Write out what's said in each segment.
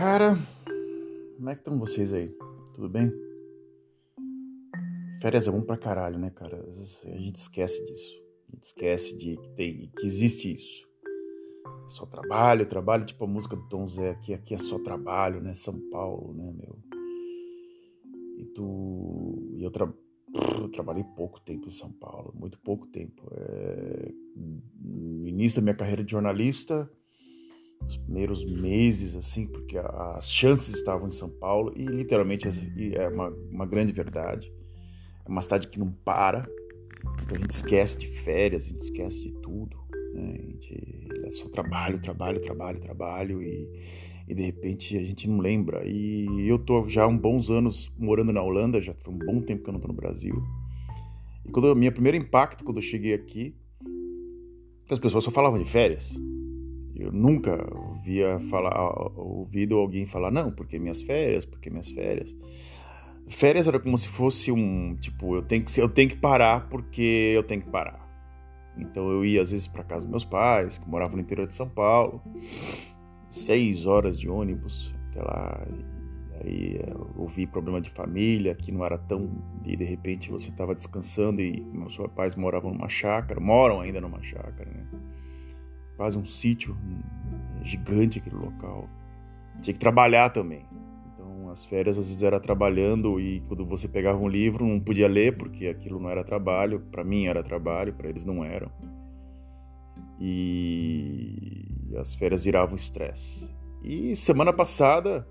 Cara, como é que estão vocês aí? Tudo bem? Férias é bom pra caralho, né, cara? A gente esquece disso. A gente esquece de que, tem, que existe isso. É só trabalho, trabalho, tipo a música do Tom Zé aqui, aqui é só trabalho, né? São Paulo, né, meu? E tu. E eu, tra... eu trabalhei pouco tempo em São Paulo, muito pouco tempo. É... No início da minha carreira de jornalista, os primeiros meses, assim, porque as chances estavam em São Paulo e literalmente é uma, uma grande verdade. É uma cidade que não para, então a gente esquece de férias, a gente esquece de tudo. Né? Gente, é só trabalho, trabalho, trabalho, trabalho e, e de repente a gente não lembra. E eu tô já há bons anos morando na Holanda, já foi um bom tempo que eu não tô no Brasil. E quando minha primeiro impacto quando eu cheguei aqui, as pessoas só falavam de férias. Eu nunca via falar, ouvido alguém falar, não, porque minhas férias, porque minhas férias. Férias era como se fosse um, tipo, eu tenho que, eu tenho que parar porque eu tenho que parar. Então eu ia às vezes para casa dos meus pais, que moravam no interior de São Paulo, seis horas de ônibus até lá. Aí eu ouvi problema de família, que não era tão. E de repente você estava descansando e meus pais moravam numa chácara, moram ainda numa chácara, né? Quase um sítio gigante aquele local. Tinha que trabalhar também. Então as férias às vezes era trabalhando e quando você pegava um livro não podia ler porque aquilo não era trabalho. Para mim era trabalho, para eles não eram. E as férias viravam estresse. E semana passada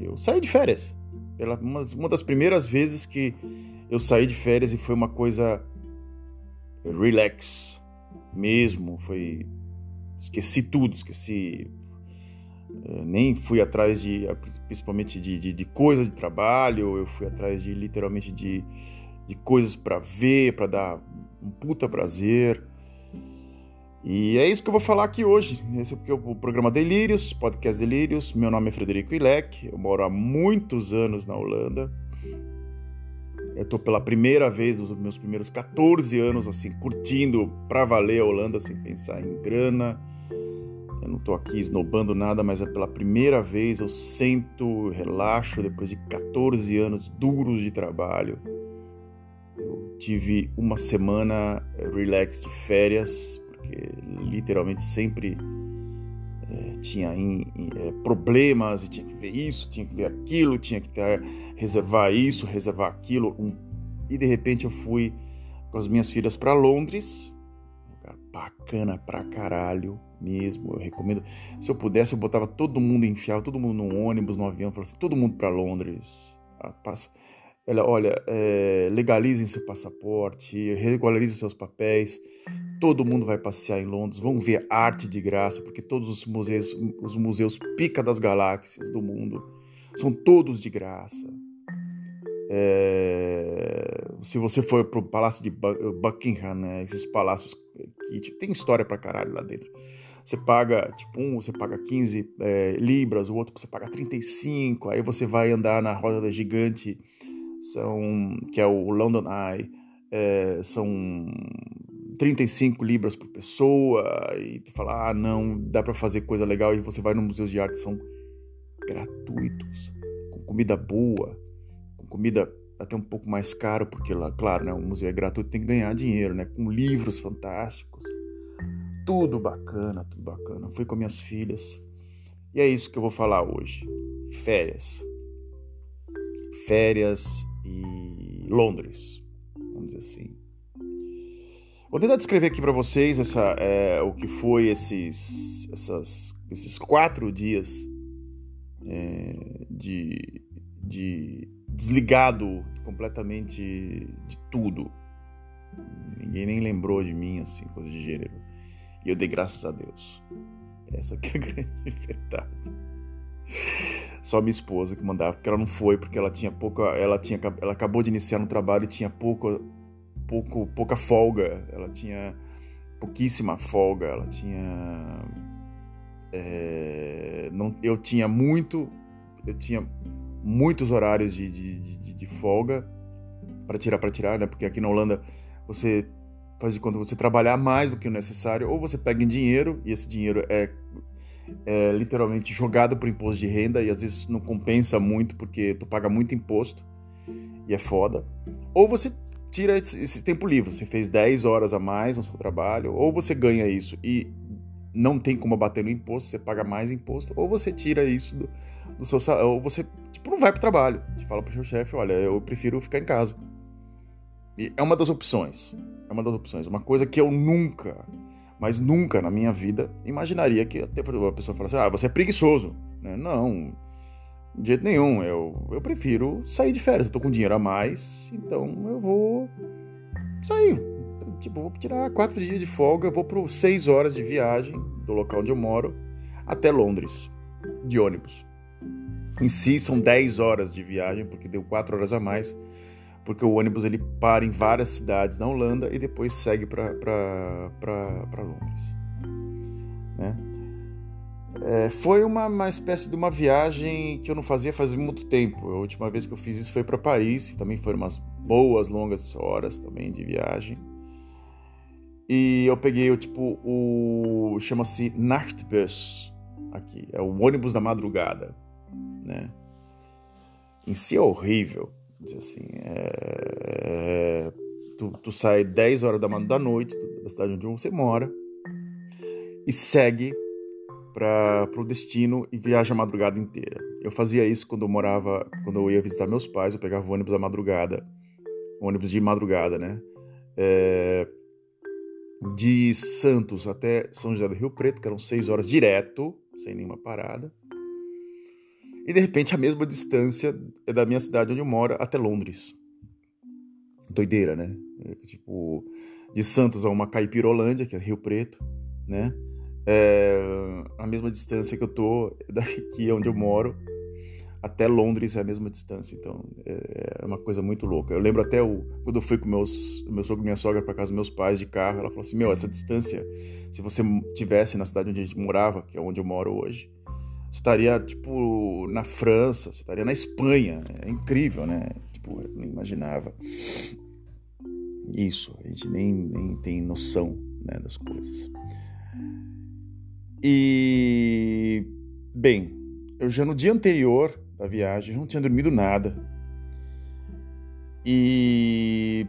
eu saí de férias. Pela uma, uma das primeiras vezes que eu saí de férias e foi uma coisa relax mesmo, foi esqueci tudo, esqueci é, nem fui atrás de principalmente de, de, de coisas de trabalho, eu fui atrás de literalmente de, de coisas para ver, para dar um puta prazer. E é isso que eu vou falar aqui hoje. Esse é o programa Delírios, podcast Delírios. Meu nome é Frederico Ilek, eu moro há muitos anos na Holanda. Eu tô pela primeira vez nos meus primeiros 14 anos, assim, curtindo pra valer a Holanda sem pensar em grana. Eu não tô aqui esnobando nada, mas é pela primeira vez eu sento, relaxo depois de 14 anos duros de trabalho. Eu tive uma semana eh, relax de férias, porque literalmente sempre tinha in, é, problemas e tinha que ver isso, tinha que ver aquilo, tinha que ter, reservar isso, reservar aquilo. Um, e de repente eu fui com as minhas filhas para Londres, lugar bacana pra caralho mesmo. Eu recomendo. Se eu pudesse, eu botava todo mundo, enfiava todo mundo no ônibus, no avião, falava assim, todo mundo para Londres. Ela, olha, é, legalizem seu passaporte, regularizem seus papéis Todo mundo vai passear em Londres, vão ver arte de graça, porque todos os museus, os museus pica das galáxias do mundo são todos de graça. É, se você for pro Palácio de Buckingham, né, esses palácios que tipo, tem história pra caralho lá dentro. Você paga, tipo, um você paga 15 é, libras, o outro você paga 35, aí você vai andar na roda da gigante, são, que é o London Eye, é, são 35 libras por pessoa e tu fala, ah, não, dá para fazer coisa legal e você vai no museu de arte, são gratuitos, com comida boa, com comida até um pouco mais caro, porque lá, claro, né, o museu é gratuito, tem que ganhar dinheiro, né, com livros fantásticos. Tudo bacana, tudo bacana. Fui com minhas filhas. E é isso que eu vou falar hoje. Férias. Férias e Londres, vamos dizer assim. Vou tentar descrever aqui para vocês essa, é, o que foi esses, essas, esses quatro dias é, de, de desligado completamente de tudo. Ninguém nem lembrou de mim, assim, coisa de gênero. E eu dei graças a Deus. Essa aqui é a grande verdade. Só minha esposa que mandava, porque ela não foi, porque ela tinha pouca. Ela, tinha, ela acabou de iniciar no trabalho e tinha pouco pouco, pouca folga, ela tinha pouquíssima folga, ela tinha. É, não, eu tinha muito, eu tinha muitos horários de, de, de, de folga para tirar, para tirar, né? Porque aqui na Holanda você faz de conta você trabalhar mais do que o necessário, ou você pega em dinheiro e esse dinheiro é é literalmente jogado para imposto de renda e às vezes não compensa muito porque tu paga muito imposto e é foda. Ou você tira esse tempo livre, você fez 10 horas a mais no seu trabalho, ou você ganha isso e não tem como bater no imposto, você paga mais imposto, ou você tira isso do, do seu salário, ou você tipo, não vai pro trabalho. Você fala pro seu chefe, olha, eu prefiro ficar em casa. E é uma das opções. É uma das opções. Uma coisa que eu nunca, mas nunca na minha vida imaginaria que até a pessoa falasse, ah, você é preguiçoso. Né? Não, de jeito nenhum. Eu, eu prefiro sair de férias. Eu tô com dinheiro a mais, então eu vou sair. Tipo, vou tirar quatro dias de folga, vou por seis horas de viagem do local onde eu moro até Londres, de ônibus. Em si, são dez horas de viagem, porque deu quatro horas a mais, porque o ônibus ele para em várias cidades na Holanda e depois segue para Londres. Né? É, foi uma, uma espécie de uma viagem que eu não fazia faz muito tempo. A última vez que eu fiz isso foi para Paris, também foram umas boas, longas horas também de viagem. E eu peguei o tipo o chama-se Nachtbus aqui, é o ônibus da madrugada, né? Em si é horrível, dizer assim, é... é tu, tu sai 10 horas da, da noite da cidade onde você mora e segue para o destino e viaja a madrugada inteira. Eu fazia isso quando eu morava, quando eu ia visitar meus pais, eu pegava o ônibus da madrugada, ônibus de madrugada, né? É, de Santos até São José do Rio Preto, que eram seis horas direto, sem nenhuma parada. E de repente a mesma distância é da minha cidade onde eu moro até Londres. Doideira, né? É, tipo, de Santos a uma Caipirolândia, que é Rio Preto, né? É a mesma distância que eu tô daqui onde eu moro até Londres é a mesma distância, então é, é uma coisa muito louca. Eu lembro até o, quando eu fui com meus, meu sogro e minha sogra para casa dos meus pais de carro, ela falou assim: Meu, essa distância, se você tivesse na cidade onde a gente morava, que é onde eu moro hoje, você estaria, tipo, na França, você estaria na Espanha. É incrível, né? Tipo, eu não imaginava isso, a gente nem, nem tem noção né, das coisas. E, bem, eu já no dia anterior da viagem, não tinha dormido nada. E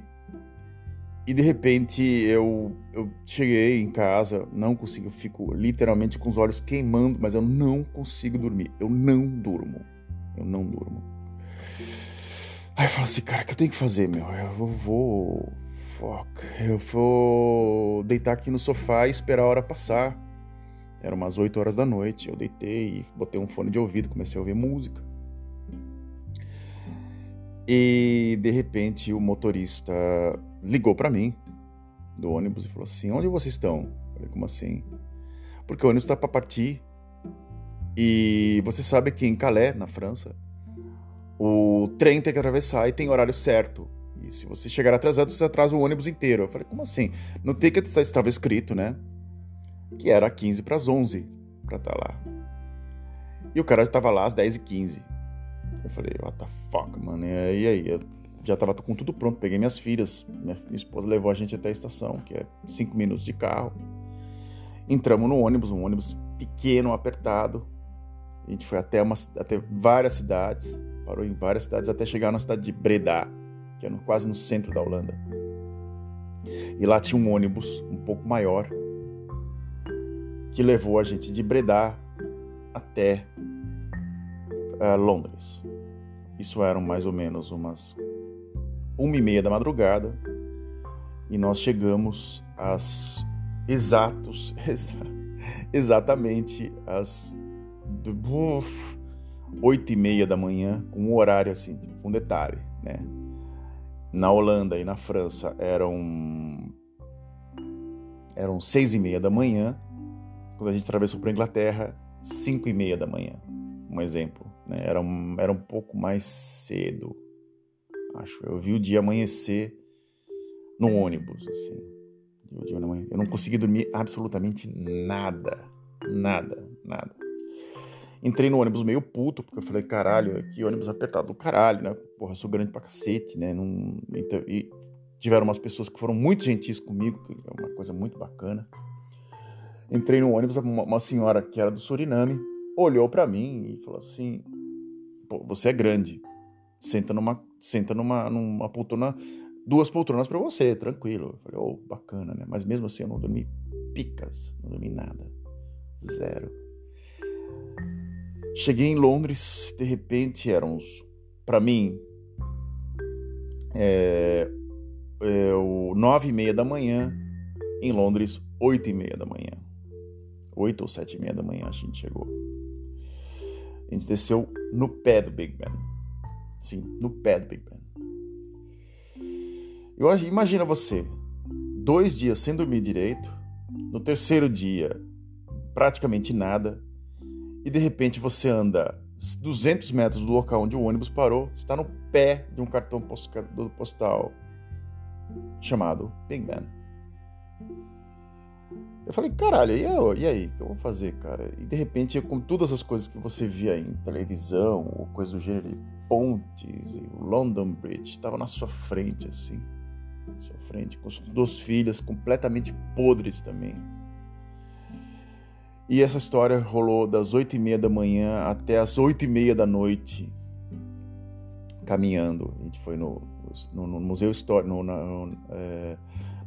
e de repente eu, eu cheguei em casa, não consigo, fico literalmente com os olhos queimando, mas eu não consigo dormir. Eu não durmo. Eu não durmo. Aí eu falo assim, cara, o que eu tenho que fazer, meu? Eu vou. Fuck. Eu vou deitar aqui no sofá e esperar a hora passar. Era umas 8 horas da noite. Eu deitei e botei um fone de ouvido, comecei a ouvir música. E de repente o motorista ligou para mim do ônibus e falou assim: Onde vocês estão? Eu falei: Como assim? Porque o ônibus está para partir. E você sabe que em Calais, na França, o trem tem que atravessar e tem horário certo. E se você chegar atrasado, você atrasa o ônibus inteiro. Eu falei: Como assim? No ticket estava escrito, né? Que era 15 para as 11 para estar tá lá. E o cara estava lá às 10 e 15 eu falei, what the fuck, mano. E aí, eu já tava com tudo pronto. Peguei minhas filhas, minha esposa levou a gente até a estação, que é cinco minutos de carro. Entramos no ônibus, um ônibus pequeno, apertado. A gente foi até, uma, até várias cidades, parou em várias cidades até chegar na cidade de Breda, que é no, quase no centro da Holanda. E lá tinha um ônibus um pouco maior que levou a gente de Breda até uh, Londres. Isso eram mais ou menos umas uma e meia da madrugada e nós chegamos às exatos, exatamente às oito e meia da manhã, com um horário assim, com um detalhe, né? Na Holanda e na França eram eram seis e meia da manhã, quando a gente atravessou para a Inglaterra, cinco e meia da manhã, um exemplo. Né? Era, um, era um pouco mais cedo, acho. Eu vi o dia amanhecer no ônibus, assim. Eu não consegui dormir absolutamente nada. Nada, nada. Entrei no ônibus meio puto, porque eu falei, caralho, que ônibus apertado do caralho, né? Porra, eu sou grande pra cacete, né? Não... Então, e tiveram umas pessoas que foram muito gentis comigo, que é uma coisa muito bacana. Entrei no ônibus, uma, uma senhora que era do Suriname olhou para mim e falou assim: você é grande, senta numa, senta numa, numa poltrona, duas poltronas para você, tranquilo. Eu falei: oh, bacana, né? Mas mesmo assim eu não dormi picas, não dormi nada, zero. Cheguei em Londres, de repente eram uns, para mim, é, é, nove e meia da manhã, em Londres, oito e meia da manhã. 8 ou 7 e meia da manhã a gente chegou. A gente desceu no pé do Big Ben. Sim, no pé do Big Ben. Eu imagina você, dois dias sem dormir direito, no terceiro dia praticamente nada, e de repente você anda 200 metros do local onde o ônibus parou, está no pé de um cartão postal chamado Big Ben. Eu falei, caralho, e, e aí? O que eu vou fazer, cara? E de repente, com todas as coisas que você via em televisão, ou coisa do gênero, pontes, o London Bridge, estava na sua frente, assim. Na sua frente, com suas duas filhas completamente podres também. E essa história rolou das oito e meia da manhã até as oito e meia da noite, caminhando. A gente foi no, no, no Museu Histórico, no, no, é,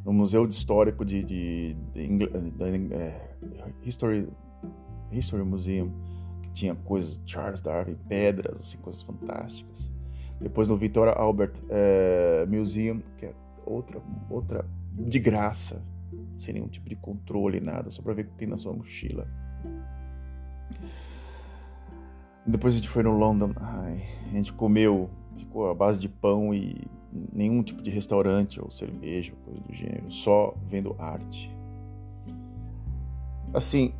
no Museu Histórico de, de, de, de é, History, History Museum, que tinha coisas, Charles Darwin, pedras, assim, coisas fantásticas. Depois no Victoria Albert é, Museum, que é outra, outra de graça, sem nenhum tipo de controle, nada, só para ver o que tem na sua mochila. Depois a gente foi no London, a gente comeu, ficou à base de pão e nenhum tipo de restaurante ou cerveja ou coisa do gênero, só vendo arte. Assim,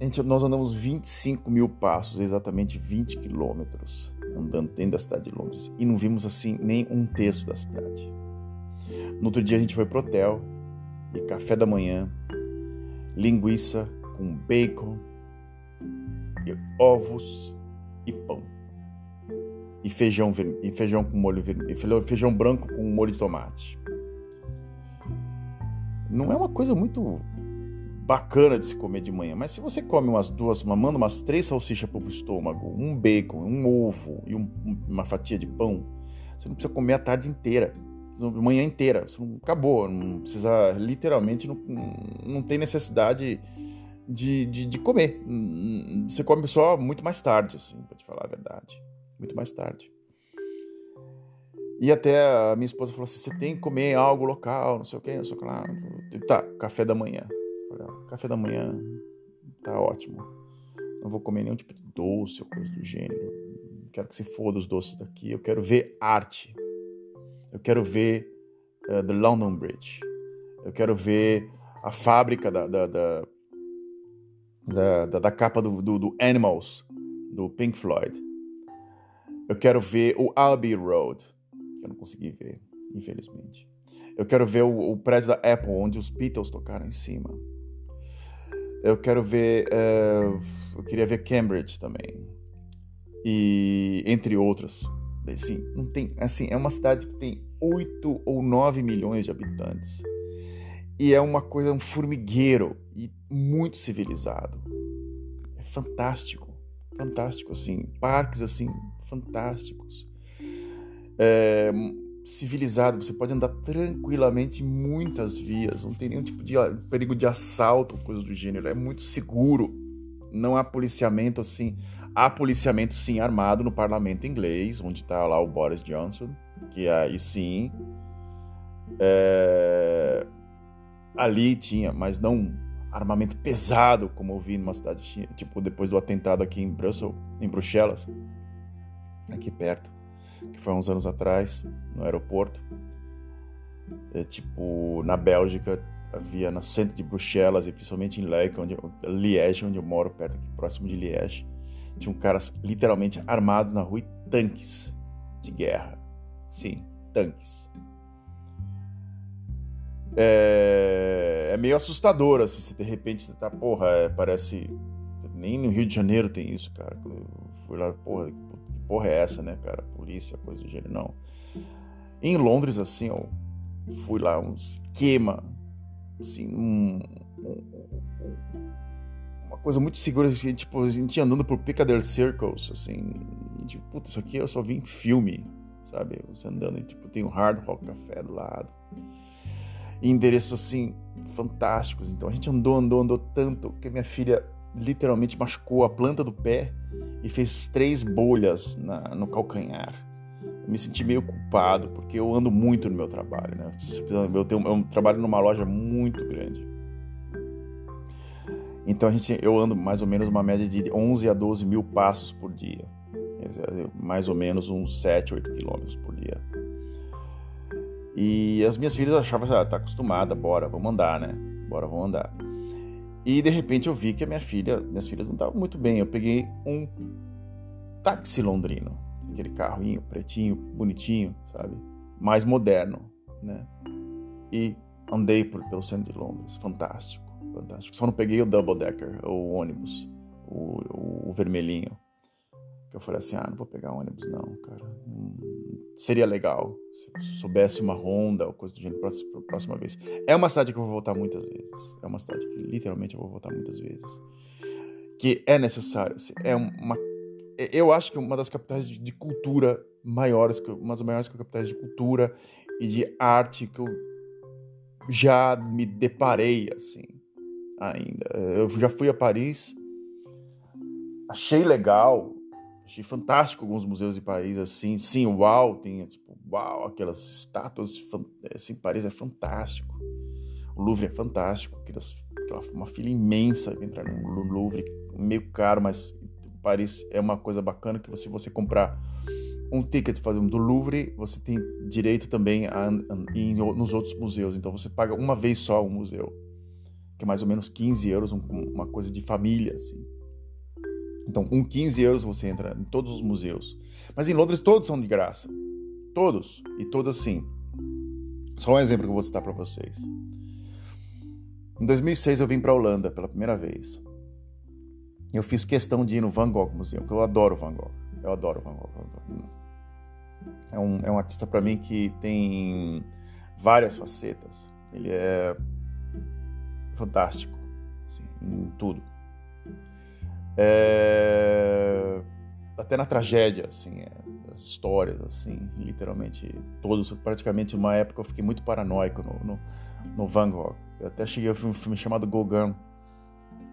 gente, nós andamos 25 mil passos, exatamente 20 quilômetros, andando dentro da cidade de Londres, e não vimos assim nem um terço da cidade. No outro dia a gente foi pro hotel e café da manhã, linguiça com bacon, e ovos e pão e feijão, e feijão com molho vermelho, feijão branco com molho de tomate. Não é uma coisa muito bacana de se comer de manhã, mas se você come umas duas, manda umas três salsichas para o estômago, um bacon, um ovo e um, uma fatia de pão, você não precisa comer a tarde inteira, manhã inteira, você não, acabou, não precisa, literalmente, não, não tem necessidade de, de, de comer. Você come só muito mais tarde, assim, para te falar a verdade muito mais tarde. E até a minha esposa falou assim: você tem que comer algo local, não sei o que, não sei o que lá. Tá, café da manhã. Falei, café da manhã tá ótimo. Não vou comer nenhum tipo de doce ou coisa do gênero. Quero que se foda os doces daqui. Eu quero ver arte. Eu quero ver uh, The London Bridge. Eu quero ver a fábrica da, da, da, da, da capa do, do, do Animals, do Pink Floyd. Eu quero ver o Abbey Road, que eu não consegui ver, infelizmente. Eu quero ver o, o prédio da Apple, onde os Beatles tocaram em cima. Eu quero ver. Uh, eu queria ver Cambridge também. E entre outras. Assim, não tem, assim, é uma cidade que tem 8 ou 9 milhões de habitantes. E é uma coisa, um formigueiro e muito civilizado. É fantástico. Fantástico, assim. Parques, assim, fantásticos. É, civilizado, você pode andar tranquilamente muitas vias, não tem nenhum tipo de perigo de assalto, coisa do gênero, é muito seguro. Não há policiamento assim. Há policiamento sim armado no parlamento inglês, onde está lá o Boris Johnson, que aí sim. É, ali tinha, mas não armamento pesado, como eu vi numa cidade, tipo depois do atentado aqui em em Bruxelas aqui perto, que foi uns anos atrás, no aeroporto. É, tipo, na Bélgica, havia no centro de Bruxelas e principalmente em Liège, onde, Liège, onde eu moro, perto aqui, próximo de Liège, tinham caras literalmente armados na rua e tanques de guerra. Sim, tanques. É, é meio assustador, assim, se de repente você tá, porra, é, parece. Nem no Rio de Janeiro tem isso, cara. Eu fui lá, porra, porra é essa, né, cara? Polícia, coisa do gênero, não. Em Londres, assim, ó, fui lá, um esquema, assim, um, uma coisa muito segura, assim, tipo, a gente andando por Piccadilly Circles, assim, tipo, puta, isso aqui eu só vi em filme, sabe? Você andando e, tipo, tem o Hard Rock Café do lado. E endereços, assim, fantásticos. Então a gente andou, andou, andou tanto que minha filha literalmente machucou a planta do pé e fez três bolhas na, no calcanhar. Eu me senti meio culpado, porque eu ando muito no meu trabalho, né? Eu, tenho, eu trabalho numa loja muito grande. Então a gente, eu ando mais ou menos uma média de 11 a 12 mil passos por dia. Mais ou menos uns 7, 8 quilômetros por dia. E as minhas filhas achavam, ah, tá acostumada, bora, vamos andar, né? Bora, vamos andar. E de repente eu vi que a minha filha, minhas filhas não estavam muito bem. Eu peguei um táxi londrino, aquele carrinho pretinho, bonitinho, sabe? Mais moderno, né? E andei por, pelo centro de Londres, fantástico, fantástico. Só não peguei o double decker, o ônibus, o, o, o vermelhinho. Eu falei assim, ah, não vou pegar ônibus não, cara. Hum, seria legal se soubesse uma Honda ou coisa do gênero para a próxima vez. É uma cidade que eu vou voltar muitas vezes. É uma cidade que literalmente eu vou voltar muitas vezes. Que é necessário. Assim, é uma, eu acho que é uma das capitais de, cultura maiores, uma das maiores capitais de cultura e de arte que eu já me deparei assim ainda. Eu já fui a Paris, achei legal, Achei fantástico alguns museus de Paris, assim. Sim, uau, tem, tipo, uau, aquelas estátuas, assim, Paris é fantástico. O Louvre é fantástico, aquelas, aquela, uma fila imensa entrar no Louvre, meio caro, mas Paris é uma coisa bacana que se você, você comprar um ticket fazer um do Louvre, você tem direito também a, a, ir nos outros museus. Então você paga uma vez só um museu, que é mais ou menos 15 euros, um, uma coisa de família, assim. Então, com 15 euros você entra em todos os museus. Mas em Londres todos são de graça. Todos. E todos assim. Só um exemplo que eu vou citar para vocês. Em 2006 eu vim para a Holanda pela primeira vez. Eu fiz questão de ir no Van Gogh Museum, que eu adoro Van Gogh. Eu adoro Van Gogh. É um, é um artista para mim que tem várias facetas. Ele é fantástico assim, em tudo. É... Até na tragédia, assim, é, as histórias, assim, literalmente todos, praticamente uma época eu fiquei muito paranoico no, no, no Van Gogh. Eu até cheguei a um filme chamado Gauguin,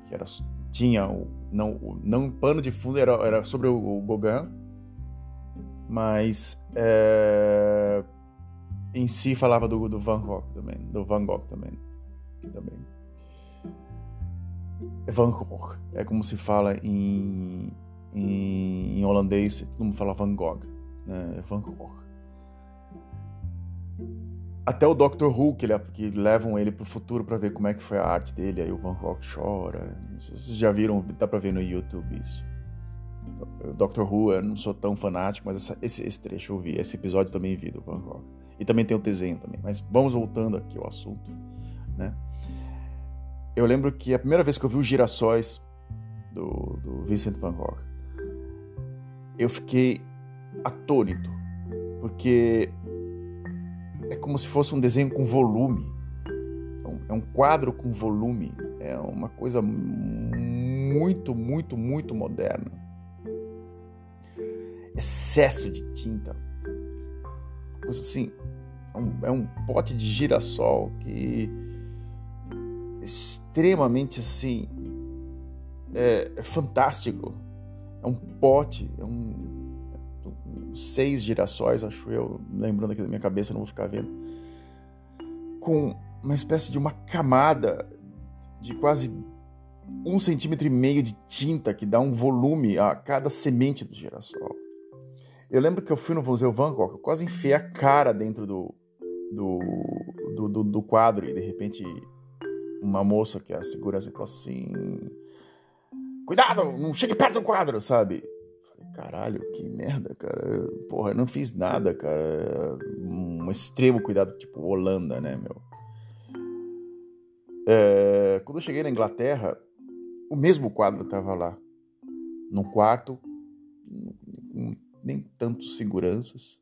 que era, tinha, o, não, o, não pano de fundo, era, era sobre o, o Gauguin, mas é, em si falava do, do Van Gogh também, do Van Gogh também, também. É Van Gogh. É como se fala em, em, em holandês, todo mundo fala Van Gogh. Né? É Van Gogh. Até o Doctor Who, que, ele, que levam ele pro futuro para ver como é que foi a arte dele, aí o Van Gogh chora. Vocês já viram, dá pra ver no YouTube isso. Doctor Who, eu não sou tão fanático, mas essa, esse, esse trecho eu vi, esse episódio também vi do Van Gogh. E também tem o desenho também. Mas vamos voltando aqui ao assunto, né? Eu lembro que a primeira vez que eu vi os girassóis do, do Vincent van Gogh, eu fiquei atônito, porque é como se fosse um desenho com volume. É um, é um quadro com volume. É uma coisa muito, muito, muito moderna. Excesso de tinta. Coisa assim. É um, é um pote de girassol que extremamente assim é, é fantástico. É um pote, é um, seis girassóis, acho eu, lembrando aqui da minha cabeça, não vou ficar vendo, com uma espécie de uma camada de quase um centímetro e meio de tinta que dá um volume a cada semente do girassol. Eu lembro que eu fui no Museu Van Gogh, eu quase enfiei a cara dentro do, do, do, do, do quadro e de repente uma moça que a segurança falou assim: Cuidado, não chegue perto do quadro, sabe? Falei, caralho, que merda, cara. Porra, eu não fiz nada, cara. Um extremo cuidado, tipo Holanda, né, meu? É, quando eu cheguei na Inglaterra, o mesmo quadro estava lá. Num quarto, nem tantos seguranças.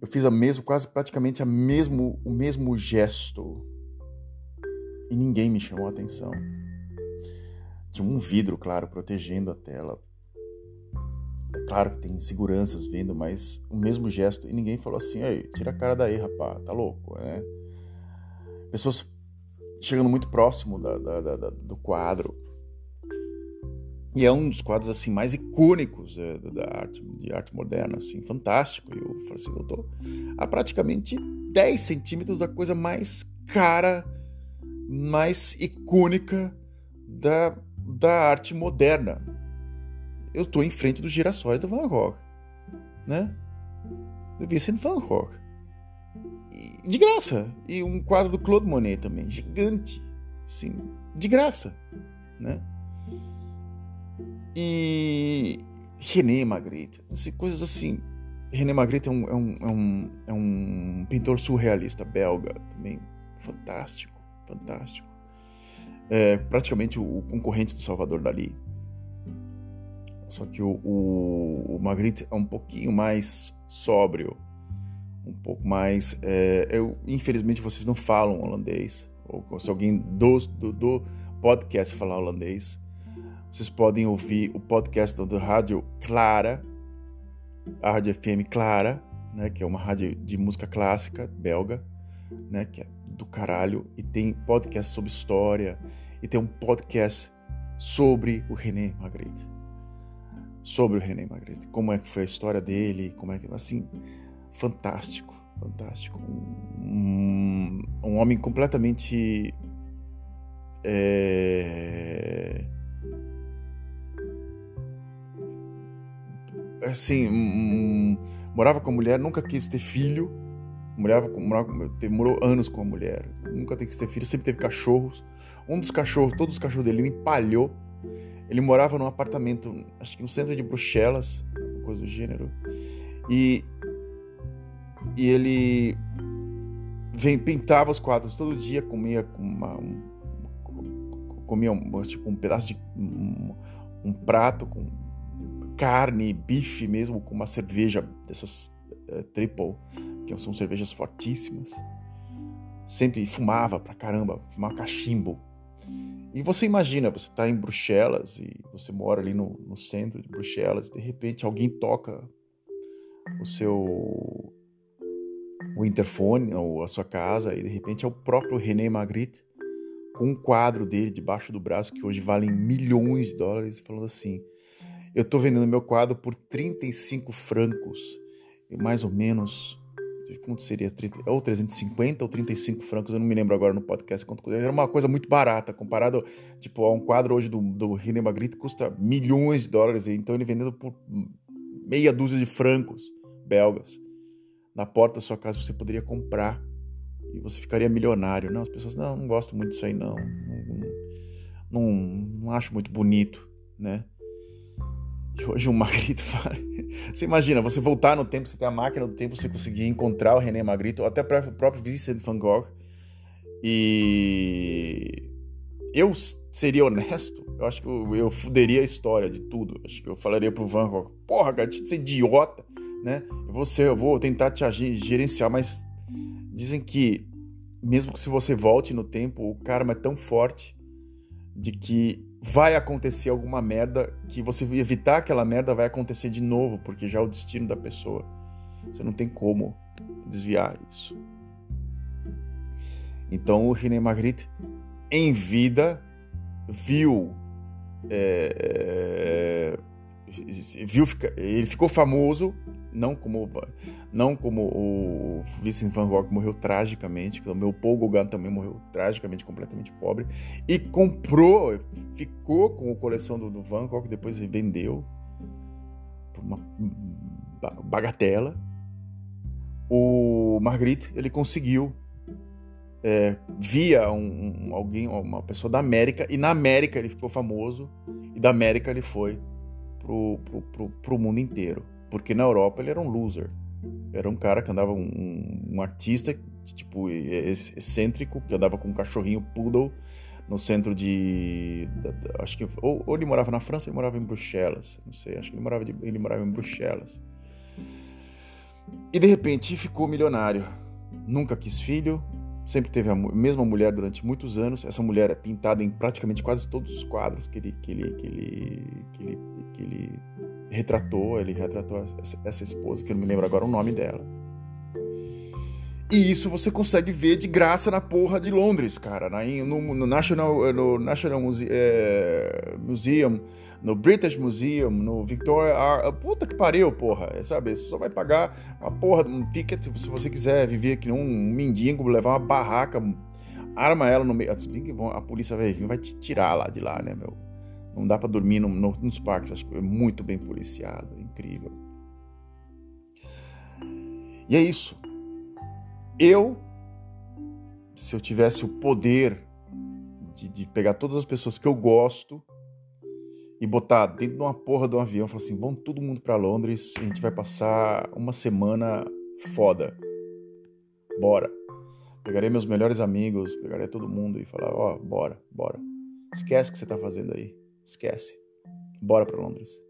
Eu fiz a mesmo, quase praticamente a mesmo, o mesmo gesto e ninguém me chamou a atenção. Tinha um vidro, claro, protegendo a tela. É claro que tem seguranças vindo, mas o mesmo gesto e ninguém falou assim: Ei, tira a cara daí, rapaz, tá louco, né? Pessoas chegando muito próximo da, da, da, do quadro. E é um dos quadros assim mais icônicos é, da arte, de arte moderna, assim, fantástico. E eu falei assim, eu tô a praticamente 10 centímetros da coisa mais cara, mais icônica da, da arte moderna. Eu tô em frente dos girassóis do Van Gogh, né? Do Vincent Van Gogh. De graça. E um quadro do Claude Monet também, gigante, assim, de graça, né? E René Magritte, coisas assim. René Magritte é um, é um, é um, é um pintor surrealista belga também, fantástico, fantástico. É praticamente o concorrente do Salvador Dali. Só que o, o, o Magritte é um pouquinho mais sóbrio, um pouco mais. É, eu, infelizmente vocês não falam holandês, ou se alguém do, do, do podcast falar holandês, vocês podem ouvir o podcast da Rádio Clara, a Rádio FM Clara, né, que é uma rádio de música clássica belga, né, que é do caralho, e tem podcast sobre história, e tem um podcast sobre o René Magritte. Sobre o René Magritte, como é que foi a história dele, como é que assim, fantástico, fantástico, um, um homem completamente é, assim, um, morava com a mulher, nunca quis ter filho, morava com, morava, morou anos com a mulher, nunca quis ter filho, sempre teve cachorros. Um dos cachorros, todos os cachorros dele, ele empalhou. Ele morava num apartamento, acho que no centro de Bruxelas, coisa do gênero. E, e ele vem, pintava os quadros todo dia, comia uma, um, comia um, tipo um pedaço de um, um prato com carne, bife mesmo, com uma cerveja dessas uh, triple, que são cervejas fortíssimas. Sempre fumava pra caramba, fumava cachimbo. E você imagina, você está em Bruxelas e você mora ali no, no centro de Bruxelas, e de repente alguém toca o seu o interfone ou a sua casa e de repente é o próprio René Magritte com um quadro dele debaixo do braço que hoje valem milhões de dólares falando assim eu estou vendendo meu quadro por 35 francos, mais ou menos, quanto seria? 30, ou 350 ou 35 francos, eu não me lembro agora no podcast quanto Era uma coisa muito barata, comparado tipo, a um quadro hoje do, do René Magritte custa milhões de dólares, então ele vendendo por meia dúzia de francos belgas. Na porta da sua casa você poderia comprar e você ficaria milionário. Não, as pessoas, não, não gosto muito disso aí, não. Não, não, não acho muito bonito, né? E hoje o Magritte fala. Você imagina, você voltar no tempo, você ter a máquina do tempo, você conseguir encontrar o René Magritte, ou até o próprio Vincent van Gogh. E eu seria honesto, eu acho que eu, fuderia a história de tudo. Acho que eu falaria pro Van Gogh, porra, cara, você é idiota, né? Eu vou, ser, eu vou tentar te gerenciar, mas dizem que mesmo que se você volte no tempo, o karma é tão forte de que vai acontecer alguma merda que você evitar aquela merda vai acontecer de novo, porque já é o destino da pessoa. Você não tem como desviar isso. Então o René Magritte, em vida, viu. É, é, viu ele ficou famoso não como não como o Vincent Van Gogh morreu tragicamente, o meu Paul Gauguin também morreu tragicamente, completamente pobre, e comprou, ficou com a coleção do, do Van Gogh, depois vendeu por uma bagatela. O Marguerite, ele conseguiu é, via um, um, alguém, uma pessoa da América, e na América ele ficou famoso, e da América ele foi pro, pro, pro, pro mundo inteiro. Porque na Europa ele era um loser. Era um cara que andava, um, um artista, tipo, excêntrico, que andava com um cachorrinho poodle no centro de. acho que. Ou, ou, ele morava na França ele morava em Bruxelas. Não sei, acho que ele morava, de, ele morava em Bruxelas. E de repente ficou milionário. Nunca quis filho, sempre teve a mesma mulher durante muitos anos. Essa mulher é pintada em praticamente quase todos os quadros que ele, que ele, que ele, que ele, que ele retratou. Ele retratou essa, essa esposa, que eu não me lembro agora o nome dela. E isso você consegue ver de graça na porra de Londres, cara. No, no National, no National Muse é, Museum, no British Museum, no Victoria Art. Puta que pariu, porra. Sabe? Você só vai pagar uma porra de um ticket se você quiser viver aqui um mendigo, levar uma barraca, arma ela no meio. A polícia vai vir, vai te tirar lá de lá, né, meu? Não dá para dormir no, no, nos parques, acho que é muito bem policiado, é incrível. E é isso. Eu, se eu tivesse o poder de, de, pegar todas as pessoas que eu gosto e botar dentro de uma porra de um avião, falar assim, vamos todo mundo para Londres, a gente vai passar uma semana foda. Bora. Pegarei meus melhores amigos, pegarei todo mundo e falar, ó, oh, bora, bora. Esquece o que você tá fazendo aí. Esquece. Bora para Londres.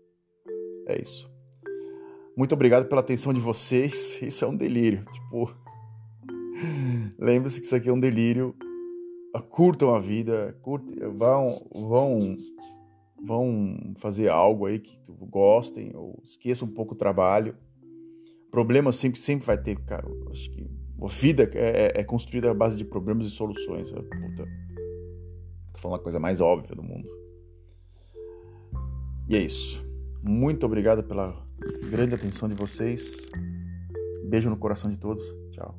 É isso. Muito obrigado pela atenção de vocês. Isso é um delírio. Tipo, Lembre-se que isso aqui é um delírio. Curtam a vida, curtam, vão, vão, vão fazer algo aí que gostem, ou esqueçam um pouco o trabalho. Problemas sempre, sempre vai ter, cara. Acho que a vida é, é, é construída à base de problemas e soluções. Puta, tô falando a coisa mais óbvia do mundo. E é isso. Muito obrigado pela grande atenção de vocês. Beijo no coração de todos. Tchau.